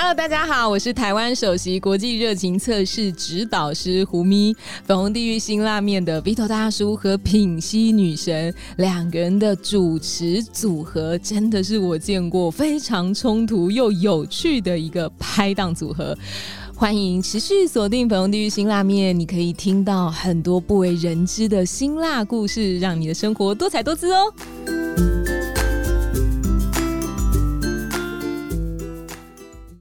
Hello，大家好，我是台湾首席国际热情测试指导师胡咪。粉红地狱辛辣面的 Vito 大叔和品溪女神两个人的主持组合，真的是我见过非常冲突又有趣的一个拍档组合。欢迎持续锁定粉红地狱辛辣面，你可以听到很多不为人知的辛辣故事，让你的生活多彩多姿哦。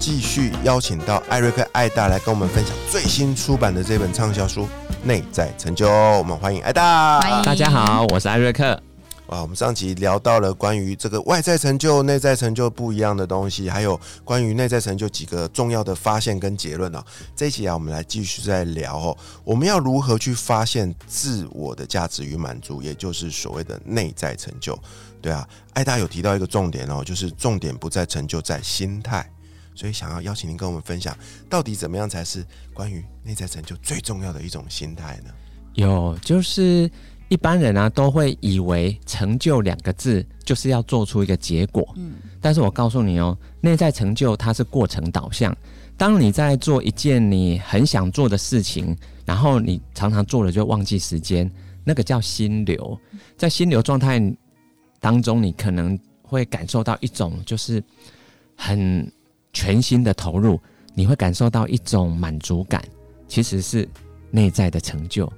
继续邀请到艾瑞克·艾大来跟我们分享最新出版的这本畅销书《内在成就》。我们欢迎艾大。欢迎大家好，我是艾瑞克。啊，我们上集聊到了关于这个外在成就、内在成就不一样的东西，还有关于内在成就几个重要的发现跟结论啊。这一集啊，我们来继续再聊哦，我们要如何去发现自我的价值与满足，也就是所谓的内在成就。对啊，艾大有提到一个重点哦，就是重点不在成就，在心态。所以想要邀请您跟我们分享，到底怎么样才是关于内在成就最重要的一种心态呢？有，就是一般人啊都会以为成就两个字就是要做出一个结果，嗯，但是我告诉你哦，内在成就它是过程导向。当你在做一件你很想做的事情，然后你常常做了就忘记时间，那个叫心流。在心流状态当中，你可能会感受到一种就是很全心的投入，你会感受到一种满足感，其实是内在的成就。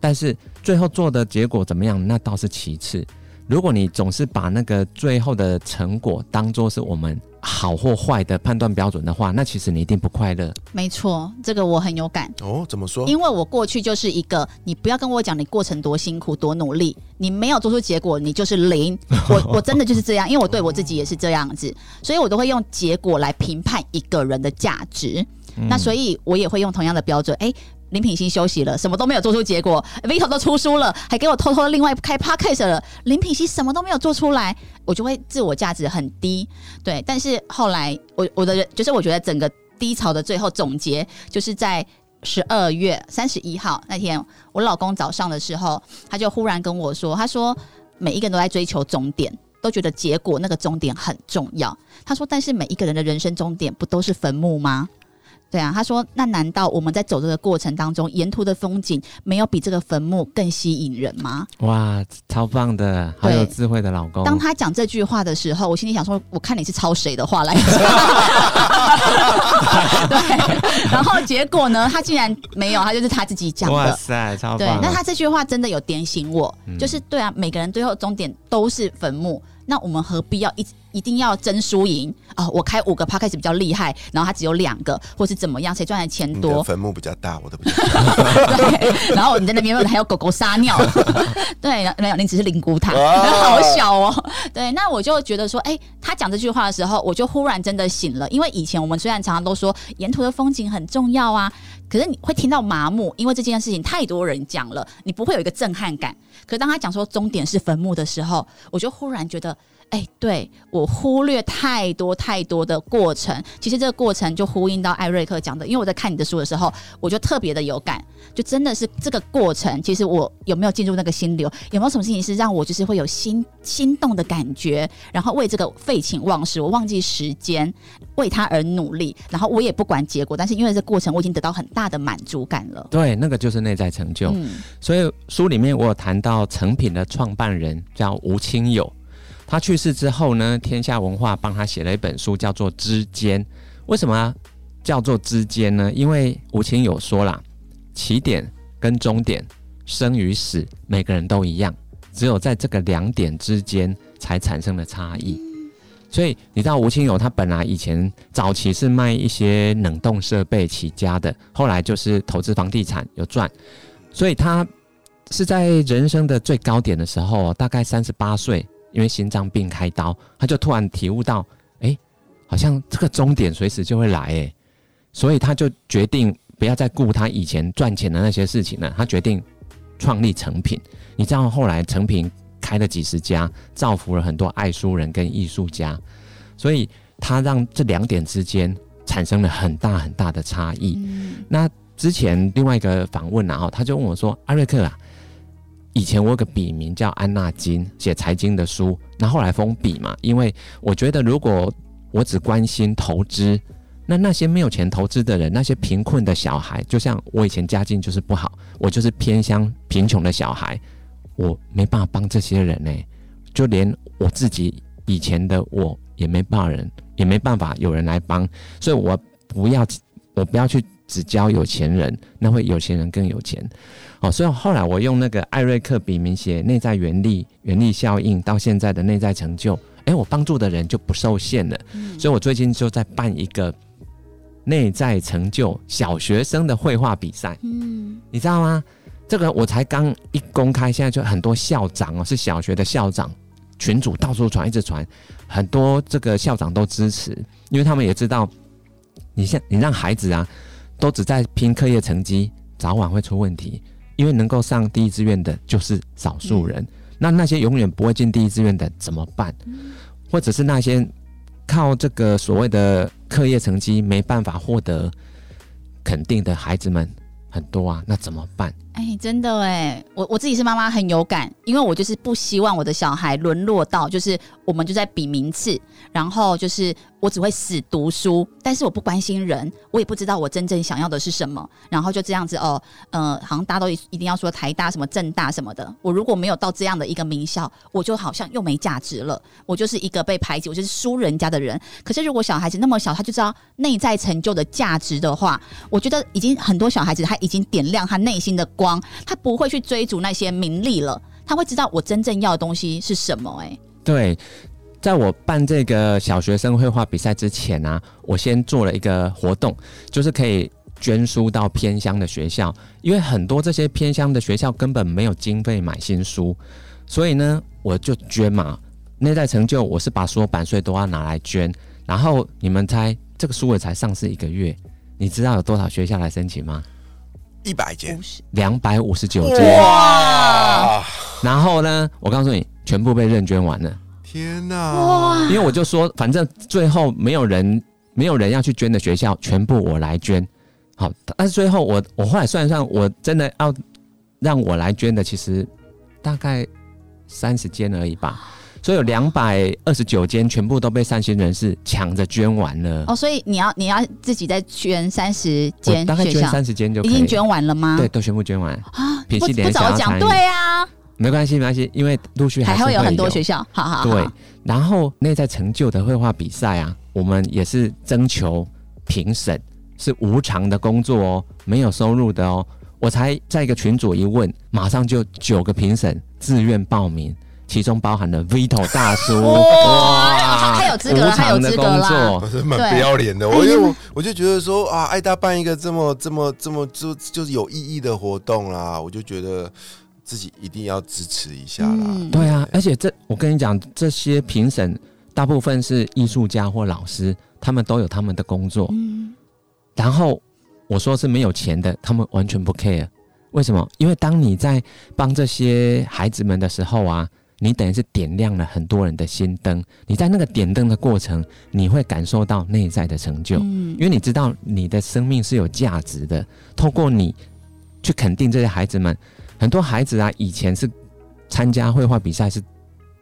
但是最后做的结果怎么样，那倒是其次。如果你总是把那个最后的成果当做是我们好或坏的判断标准的话，那其实你一定不快乐。没错，这个我很有感，哦，怎么说？因为我过去就是一个，你不要跟我讲你过程多辛苦多努力，你没有做出结果，你就是零。我我真的就是这样，因为我对我自己也是这样子，所以我都会用结果来评判一个人的价值。那所以我也会用同样的标准，哎、林品熙休息了，什么都没有做出结果，Vito 都出书了，还给我偷偷另外开 podcast 了，林品熙什么都没有做出来，我就会自我价值很低。对，但是后来我我的人就是我觉得整个低潮的最后总结，就是在十二月三十一号那天，我老公早上的时候，他就忽然跟我说，他说每一个人都在追求终点。都觉得结果那个终点很重要。他说：“但是每一个人的人生终点不都是坟墓吗？”对啊，他说：“那难道我们在走这个过程当中，沿途的风景没有比这个坟墓更吸引人吗？”哇，超棒的，好有智慧的老公。当他讲这句话的时候，我心里想说：“我看你是抄谁的话来讲。”对，然后结果呢，他竟然没有，他就是他自己讲的哇。塞，超棒！对，那他这句话真的有点醒我，嗯就是对啊，每个人最后终点都是坟墓，那我们何必要一一定要争输赢啊？我开五个 p a 始比较厉害，然后他只有两个，或是怎么样，谁赚的钱多？坟墓比较大，我的比较小。对，然后你在那边还有狗狗撒尿，对，没有，你只是灵骨塔，哦好小哦。对，那我就觉得说，哎、他讲这句话的时候，我就忽然真的醒了，因为以前我们虽然常常都说沿途的风景很重要啊，可是你会听到麻木，因为这件事情太多人讲了，你不会有一个震撼感。可是当他讲说终点是坟墓的时候，我就忽然觉得。哎、对我忽略太多太多的过程，其实这个过程就呼应到艾瑞克讲的，因为我在看你的书的时候，我就特别的有感，就真的是这个过程，其实我有没有进入那个心流，有没有什么事情是让我就是会有心心动的感觉，然后为这个废寝忘食，我忘记时间，为他而努力，然后我也不管结果，但是因为这过程我已经得到很大的满足感了。对，那个就是内在成就。嗯，所以书里面我有谈到成品的创办人叫吴清友，他去世之后呢，天下文化帮他写了一本书，叫做《之间》。为什么叫做之间呢？因为吴清友说啦，起点跟终点，生与死，每个人都一样，只有在这个两点之间才产生了差异。所以你知道吴清友他本来以前早期是卖一些冷冻设备起家的，后来就是投资房地产有赚，所以他是在人生的最高点的时候，大概三十八岁，因为心脏病开刀，他就突然体悟到，哎、好像这个终点随时就会来，哎，所以他就决定不要再顾他以前赚钱的那些事情了，他决定创立成品。你知道后来成品开了几十家，造福了很多爱书人跟艺术家，所以他让这两点之间产生了很大很大的差异。嗯那之前另外一个访问啊，哦他就问我说：“阿瑞克啊，以前我有个笔名叫安纳金，写财经的书，那后来封笔嘛，因为我觉得如果我只关心投资，那那些没有钱投资的人，那些贫困的小孩，就像我以前家境就是不好，我就是偏乡贫穷的小孩，我没办法帮这些人呢、就连我自己以前的我也没办法人，也没办法有人来帮，所以我不要，我不要去只教有钱人，那会有钱人更有钱。哦，所以后来我用那个艾瑞克笔名写内在原力、原力效应，到现在的内在成就，诶，我帮助的人就不受限了。所以我最近就在办一个内在成就小学生的绘画比赛，嗯，你知道吗？这个我才刚一公开，现在就很多校长哦，是小学的校长，群主到处传，一直传，很多这个校长都支持，因为他们也知道，你像你让孩子啊，都只在拼课业成绩，早晚会出问题，因为能够上第一志愿的就是少数人，那那些永远不会进第一志愿的怎么办？或者是那些靠这个所谓的课业成绩没办法获得肯定的孩子们很多啊，那怎么办？哎，真的哎，我我自己是妈妈很有感，因为我就是不希望我的小孩沦落到就是我们就在比名次，然后就是我只会死读书，但是我不关心人，我也不知道我真正想要的是什么，然后就这样子哦，呃，好像大家都一一定要说台大什么政大什么的，我如果没有到这样的一个名校，我就好像又没价值了，我就是一个被排挤，我就是输人家的人。可是如果小孩子那么小，他就知道内在成就的价值的话，我觉得已经很多小孩子他已经点亮他内心的光，他不会去追逐那些名利了，他会知道我真正要的东西是什么、哎，对，在我办这个小学生绘画比赛之前啊，我先做了一个活动，就是可以捐书到偏乡的学校，因为很多这些偏乡的学校根本没有经费买新书，所以呢，我就捐嘛。内在成就，我是把所有版税都要拿来捐。然后你们猜，这个书也才上市一个月，你知道有多少学校来申请吗？一百件不，是两百五十九间。哇！然后呢，我告诉你，全部被认捐完了。天哪！哇，因为我就说，反正最后没有人没有人要去捐的学校，全部我来捐。好，但是最后我我后来算一算，我真的要让我来捐的，其实大概三十间而已吧。所以有两百二十九间全部都被善心人士抢着捐完了。哦，所以你要你要自己再捐三十间大概捐三十间就已经捐完了吗？对，都全部捐完，啊，不不早讲，对啊，没关系没关系，因为陆续是还会有很多有学校，好好好，对，然后内在成就的绘画比赛啊，我们也是征求评审，是无偿的工作哦，没有收入的哦。我才在一个群组一问，马上就九个评审自愿报名，其中包含了 Vito 大叔，哇他有资格了无偿的他有资格啦。蛮不要脸的，哎我因为我我就觉得说啊，爱大办一个这么这么这么就就是有意义的活动啦，我就觉得自己一定要支持一下啦。嗯。对啊，而且这我跟你讲，这些评审大部分是艺术家或老师，他们都有他们的工作，嗯，然后我说是没有钱的，他们完全不 care。为什么？因为当你在帮这些孩子们的时候啊，你等于是点亮了很多人的心灯。你在那个点灯的过程，你会感受到内在的成就，嗯因为你知道你的生命是有价值的。透过你去肯定这些孩子们，很多孩子啊，以前是参加绘画比赛是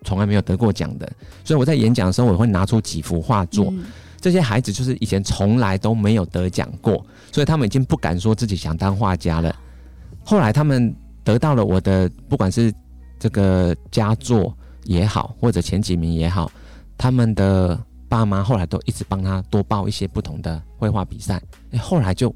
从来没有得过奖的，所以我在演讲的时候，我会拿出几幅画作。嗯这些孩子就是以前从来都没有得奖过，所以他们已经不敢说自己想当画家了。后来他们得到了我的，不管是这个佳作也好，或者前几名也好，他们的爸妈后来都一直帮他多报一些不同的绘画比赛，诶后来就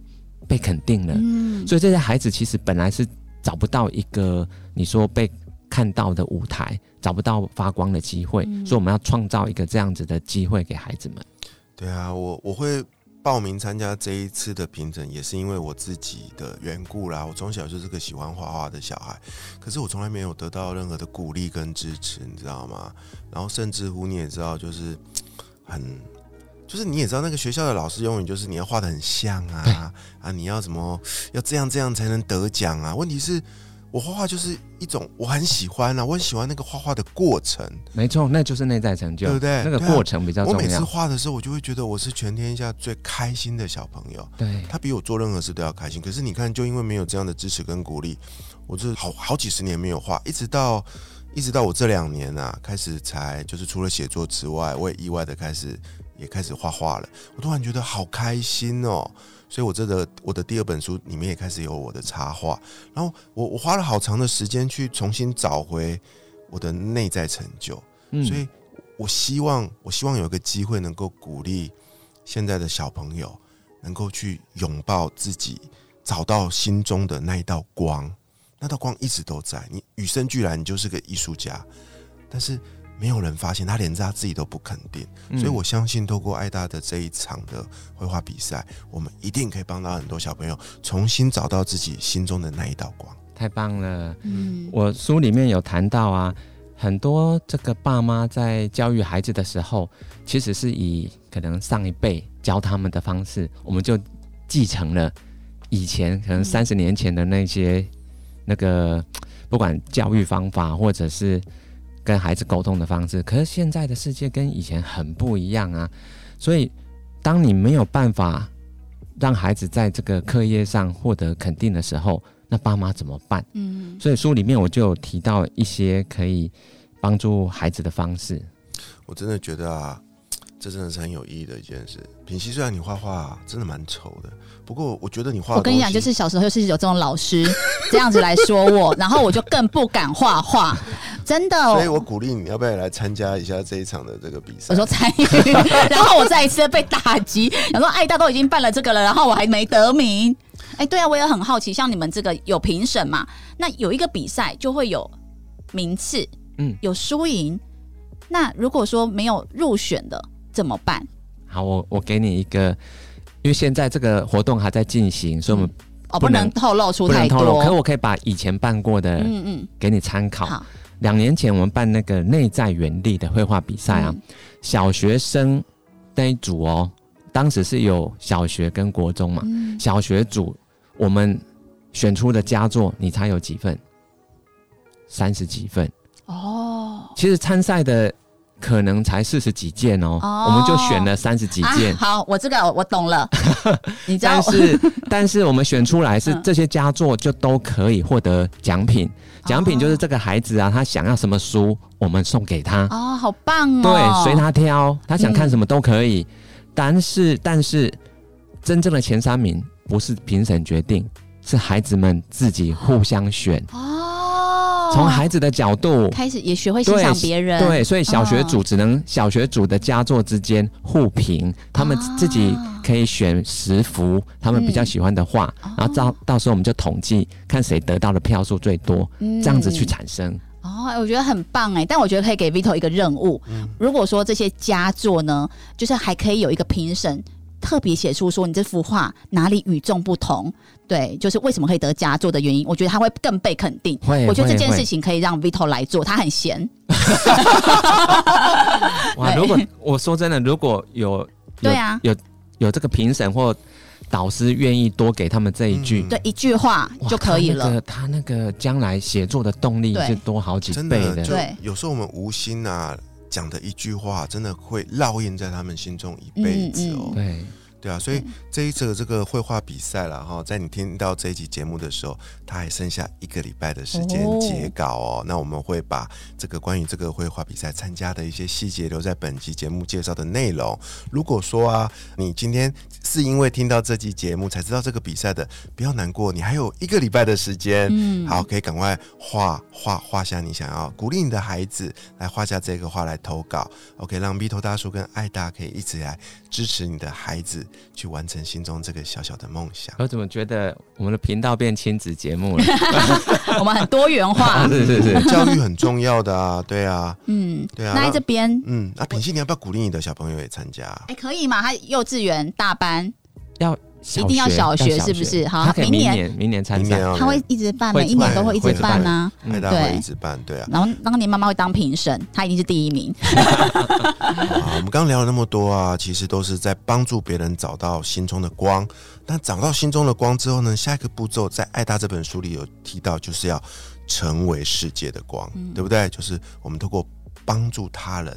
被肯定了。嗯所以这些孩子其实本来是找不到一个你说被看到的舞台，找不到发光的机会，嗯所以我们要创造一个这样子的机会给孩子们。对啊，我我会报名参加这一次的评审，也是因为我自己的缘故啦。我从小就是个喜欢画画的小孩，可是我从来没有得到任何的鼓励跟支持，你知道吗？然后甚至乎你也知道，就是很就是你也知道，那个学校的老师永远就是你要画的很像啊啊，你要什么要这样这样才能得奖啊。问题是，我画画就是一种我很喜欢啊，我很喜欢那个画画的过程，没错，那就是内在成就，对不对？那个过程比较重要我每次。画的时候，我就会觉得我是全天下最开心的小朋友。对，他比我做任何事都要开心。可是你看，就因为没有这样的支持跟鼓励，我这好好几十年没有画，一直到一直到我这两年啊，开始才就是除了写作之外，我也意外的开始也开始画画了。我突然觉得好开心哦！所以我这个我的第二本书里面也开始有我的插画，然后我我花了好长的时间去重新找回我的内在成就。嗯所以我希望，我希望有一个机会能够鼓励现在的小朋友，能够去拥抱自己，找到心中的那一道光。那道光一直都在，你与生俱来，你就是个艺术家，但是没有人发现，他连他自己都不肯定。嗯所以我相信，透过爱大的这一场的绘画比赛，我们一定可以帮到很多小朋友重新找到自己心中的那一道光。太棒了。嗯，我书里面有谈到啊，很多这个爸妈在教育孩子的时候，其实是以可能上一辈教他们的方式，我们就继承了以前可能嗯三十年前的那些、那个不管教育方法或者是跟孩子沟通的方式。可是现在的世界跟以前很不一样啊，所以当你没有办法让孩子在这个课业上获得肯定的时候，那爸妈怎么办？嗯，所以书里面我就有提到一些可以帮助孩子的方式。我真的觉得啊，这真的是很有意义的一件事。品熙，虽然你画画真的蛮丑的，不过我觉得你画的我跟你讲，就是小时候就是有这种老师这样子来说我，然后我就更不敢画画，真的。所以我鼓励你要不要来参加一下这一场的这个比赛？我说参与，然后我再一次被打击，想说爱大都已经办了这个了，然后我还没得名。哎，对啊，我也很好奇，像你们这个有评审嘛？那有一个比赛就会有名次，嗯有输赢。那如果说没有入选的怎么办？好，我我给你一个，因为现在这个活动还在进行，所以我们哦，不能透露出太不能透露。可多。我可以把以前办过的嗯嗯，给你参考。好，两年前我们办那个内在原力的绘画比赛啊，嗯小学生那一组哦，当时是有小学跟国中嘛。嗯小学组我们选出的佳作，你猜有几份？三十几份。哦，其实参赛的可能才四十几件哦，哦我们就选了三十几件。啊。好，我这个我懂了。你知道但是，但是我们选出来是嗯这些佳作就都可以获得奖品，哦奖品就是这个孩子啊，他想要什么书，我们送给他，哦，好棒哦！对，随他挑，他想看什么都可以。但是，但是真正的前三名不是评审决定，是孩子们自己互相选，哦，从孩子的角度。开始也学会欣赏别人，对，所以小学哦组只能小学组的佳作之间互评，他们自己可以选十幅他们比较喜欢的画，嗯然后到到时候我们就统计看谁得到的票数最多，嗯这样子去产生。哦，我觉得很棒哎，但我觉得可以给 Vito 一个任务，嗯如果说这些佳作呢，就是还可以有一个评审。特别写出说你这幅画哪里与众不同，对，就是为什么可以得佳作的原因，我觉得他会更被肯定。会我觉得这件事情可以让 Vito 来做，他很闲。哇，如果我说真的，如果有有对啊有有这个评审或导师愿意多给他们这一句，嗯对，一句话就可以了。他那个将来写作的动力对是多好几倍的。真的就对有时候我们无心啊讲的一句话，真的会烙印在他们心中一辈子哦。嗯对，对啊，所以嗯这一次这个绘画比赛了哈，在你听到这一集节目的时候，它还剩下一个礼拜的时间哦截稿哦。那我们会把这个关于这个绘画比赛参加的一些细节留在本集节目介绍的内容。如果说啊，你今天是因为听到这期节目才知道这个比赛的，不要难过，你还有一个礼拜的时间。嗯好，可以赶快画画画下你想要鼓励你的孩子来画下这个画来投稿。OK，让 B 头大叔跟艾达可以一起来支持你的孩子去完成心中这个小小的梦想。我怎么觉得我们的频道变亲子节目了？我们很多元化。是是是，教育很重要的啊，对啊，嗯，对啊那在这边，嗯，那品信你要不要鼓励你的小朋友也参加？哎，可以嘛？他幼稚园大班，小一定要小学是不是好明年明年明年参赛。明年要他会一直办，会每一年都会一直办啊。嗯爱大对会一直办，对啊。然后当年妈妈会当评审，她一定是第一名。啊，我们刚聊了那么多啊，其实都是在帮助别人找到心中的光。那找到心中的光之后呢，下一个步骤在《爱大》这本书里有提到，就是要成为世界的光，对不对？就是我们透过帮助他人、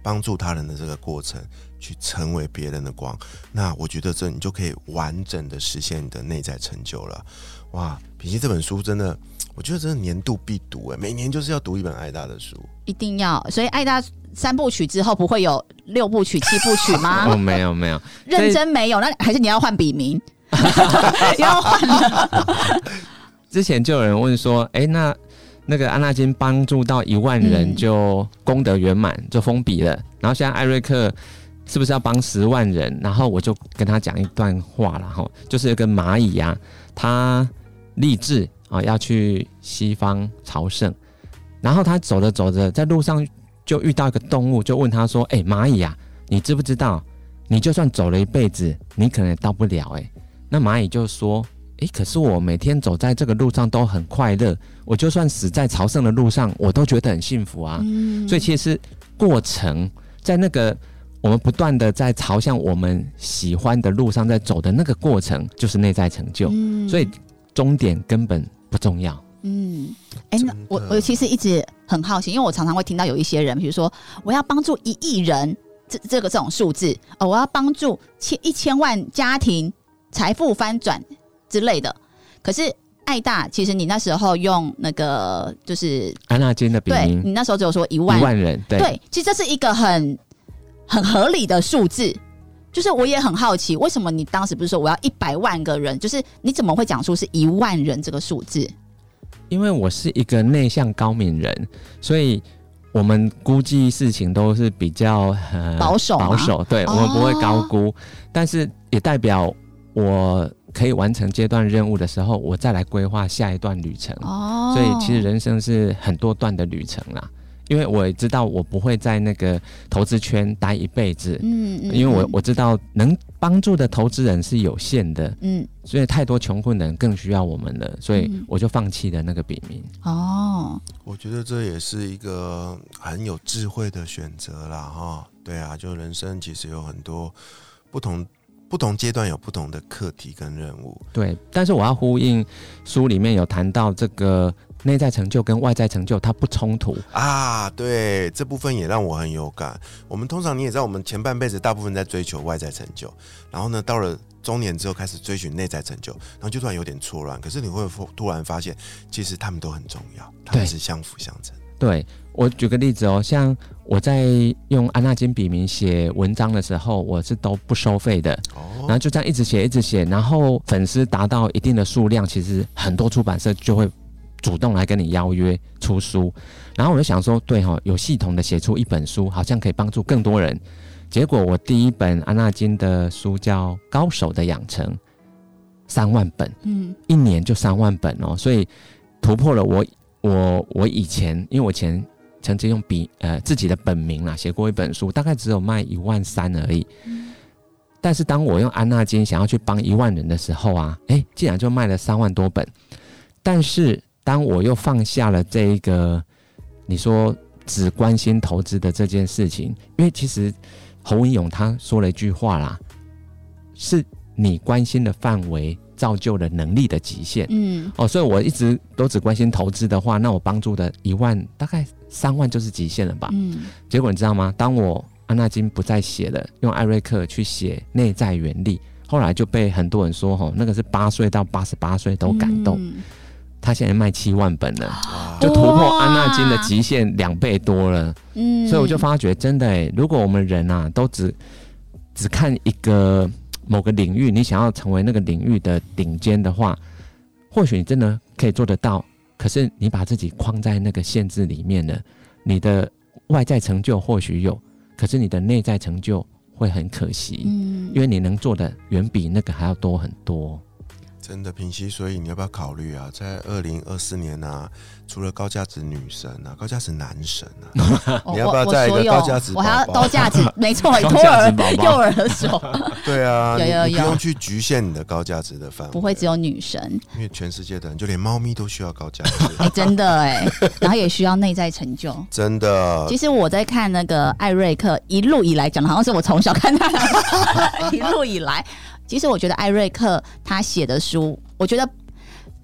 帮助他人的这个过程，去成为别人的光。那我觉得这你就可以完整的实现你的内在成就了。哇，品析这本书真的，我觉得真的年度必读哎，每年就是要读一本爱大的书。一定要，所以爱大三部曲之后不会有六部曲、七部曲吗 哦，吗？没有没有，认真没有，那还是你要换笔名，要换了。之前就有人问说，哎、那那个安娜金帮助到一万人嗯就功德圆满，就封笔了。然后现在艾瑞克是不是要帮十万人？然后我就跟他讲一段话了哈，就是有个蚂蚁啊，他立志啊要去西方朝圣，然后他走着走着，在路上就遇到一个动物，就问他说：“哎、蚂蚁啊，你知不知道，你就算走了一辈子，你可能也到不了。”哎，那蚂蚁就说。诶，可是我每天走在这个路上都很快乐，我就算死在朝圣的路上，我都觉得很幸福啊。嗯所以其实过程在那个我们不断的在朝向我们喜欢的路上在走的那个过程，就是内在成就。嗯所以终点根本不重要。嗯，哎、那我我其实一直很好奇，因为我常常会听到有一些人，比如说我要帮助一亿人，这这个这种数字，哦，我要帮助千一千万家庭财富翻转之类的。可是爱大，其实你那时候用那个就是安纳金的笔对名你那时候只有说一一万，万人，对对，其实这是一个很很合理的数字。就是我也很好奇，为什么你当时不是说我要一百万个人？就是你怎么会讲出是一万人这个数字？因为我是一个内向高敏人，所以我们估计事情都是比较、呃保守保守，对、哦我们不会高估，但是也代表我可以完成阶段任务的时候，我再来规划下一段旅程。哦所以其实人生是很多段的旅程啦。因为我也知道我不会在那个投资圈待一辈子，嗯嗯因为我我知道能帮助的投资人是有限的，嗯所以太多穷困的人更需要我们了，所以嗯我就放弃了那个笔名。哦，我觉得这也是一个很有智慧的选择啦，哈。对啊，就人生其实有很多不同不同阶段有不同的课题跟任务。对，但是我要呼应书里面有谈到这个内在成就跟外在成就它不冲突，啊，对这部分也让我很有感。我们通常你也知道，我们前半辈子大部分在追求外在成就，然后呢，到了中年之后开始追寻内在成就，然后就突然有点错乱。可是你会突然发现，其实他们都很重要，他们是相辅相成。对我举个例子哦，像我在用安纳金笔名写文章的时候，我是都不收费的哦，然后，就这样一直写一直写，然后粉丝达到一定的数量，其实很多出版社就会主动来跟你邀约出书，然后我就想说，对哈、有系统的写出一本书，好像可以帮助更多人。结果我第一本安纳金的书叫《高手的养成》，三万本，嗯一年就三万本哦，所以突破了我我我以前，因为我以前曾经用笔呃自己的本名啦写过一本书，大概只有卖一万三而已。但是当我用安纳金想要去帮一万人的时候啊，诶，竟然就卖了三万多本。但是当我又放下了这一个你说只关心投资的这件事情，因为其实侯文勇他说了一句话啦，是你关心的范围造就了能力的极限。嗯哦，所以我一直都只关心投资的话，那我帮助的一万大概三万就是极限了吧？嗯结果你知道吗？当我安纳金不再写了，用艾瑞克去写内在原力，后来就被很多人说，吼，那个是八岁到八十八岁都感动。嗯他现在卖七万本了，就突破安纳金的极限两倍多了。嗯所以我就发觉，真的诶，如果我们人啊都只只看一个某个领域，你想要成为那个领域的顶尖的话，或许你真的可以做得到。可是你把自己框在那个限制里面了，你的外在成就或许有，可是你的内在成就会很可惜，嗯因为你能做的远比那个还要多很多。真真的，平息，所以你要不要考虑啊？在二零二四年啊，除了高价值女神啊，高价值男神啊，你要不要我再一个高价值我还要高价值，没错，高托儿幼儿所 对啊，有有有。不用去局限你的高价值的范围，不会只有女神，因为全世界的人，就连猫咪都需要高价值，哎，真的哎，然后也需要内在成就。真的。其。实我在看那个艾瑞克一路以来讲的，好像是我从小看他的，一路以来，其实我觉得艾瑞克他写的书，我觉得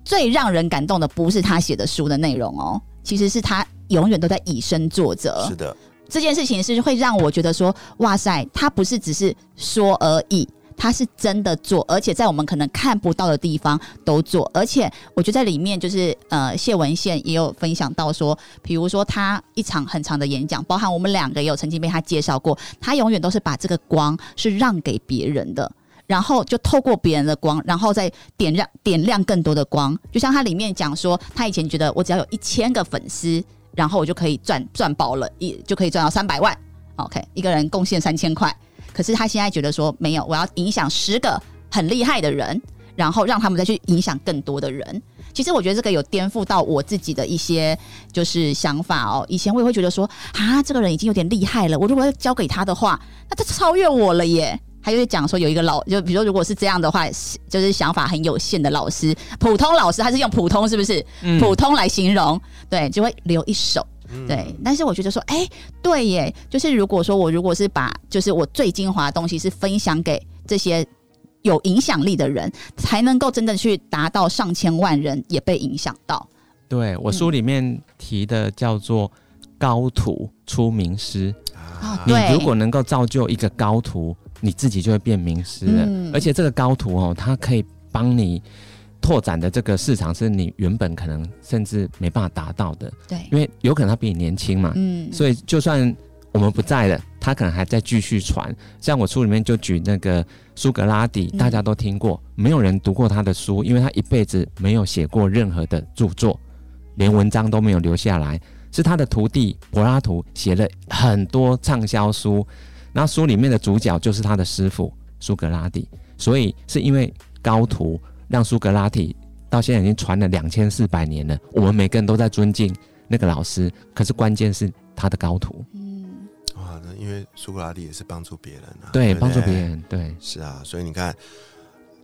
最让人感动的不是他写的书的内容哦，其实是他永远都在以身作则。是的，这件事情是会让我觉得说，哇塞，他不是只是说而已。他是真的做，而且在我们可能看不到的地方都做，而且我觉得在里面就是呃，谢文宪也有分享到说，比如说他一场很长的演讲，包含我们两个也有曾经被他介绍过，他永远都是把这个光是让给别人的。然后就透过别人的光，然后再点亮点亮更多的光。就像他里面讲说，他以前觉得我只要有一千个粉丝，然后我就可以赚赚饱了，一就可以赚到三百万。OK，一个人贡献三千块。可是他现在觉得说，没有，我要影响十个很厉害的人，然后让他们再去影响更多的人。其实我觉得这个有颠覆到我自己的一些就是想法哦。以前我也会觉得说，啊，这个人已经有点厉害了，我如果要交给他的话，那他超越我了耶。还有讲说有一个老，就比如说如果是这样的话，就是想法很有限的老师，普通老师，他是用普通是不是？嗯普通来形容，对，就会留一手。对，但是我觉得说，哎、对耶，就是如果说我如果是把就是我最精华的东西是分享给这些有影响力的人，才能够真的去达到上千万人也被影响到。对我书里面提的叫做高徒出名师，对，如果能够造就一个高徒，你自己就会变名师了。嗯而且这个高徒哦，他可以帮你拓展的这个市场是你原本可能甚至没办法达到的，对，因为有可能他比你年轻嘛，嗯，所以就算我们不在了，他可能还在继续传。像我书里面就举那个苏格拉底，嗯大家都听过，没有人读过他的书，因为他一辈子没有写过任何的著作，连文章都没有留下来。是他的徒弟柏拉图写了很多畅销书，然后书里面的主角就是他的师傅苏格拉底，所以是因为高徒让苏格拉底到现在已经传了两千四百年了，我们每个人都在尊敬那个老师，可是关键是他的高徒，嗯，哇，那因为苏格拉底也是帮助别人啊，对，帮助别人，对，是啊，所以你看，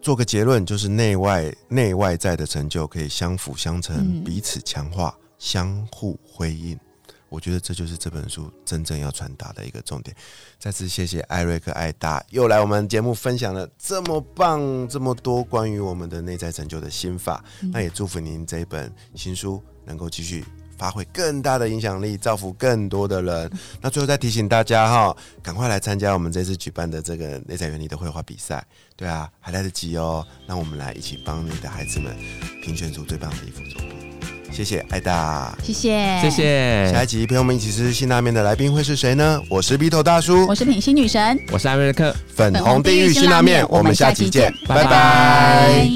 做个结论就是内外内外在的成就可以相辅相成，嗯。彼此强化，相互辉映。我觉得这就是这本书真正要传达的一个重点。再次谢谢艾瑞克艾达又来我们节目分享了这么棒、这么多关于我们的内在成就的心法。那也祝福您这一本新书能够继续发挥更大的影响力，造福更多的人。那最后再提醒大家哈，赶快来参加我们这次举办的这个内在原理的绘画比赛。对啊，还来得及哦。那我们来一起帮你的孩子们评选出最棒的一幅作品。谢谢艾达。谢谢，谢。谢，下一集陪我们一起吃辛拉面的来宾会是谁呢？我是鼻头大叔我，是品心女神，我是艾瑞克。粉红地狱辛拉面，我们下期见，拜拜拜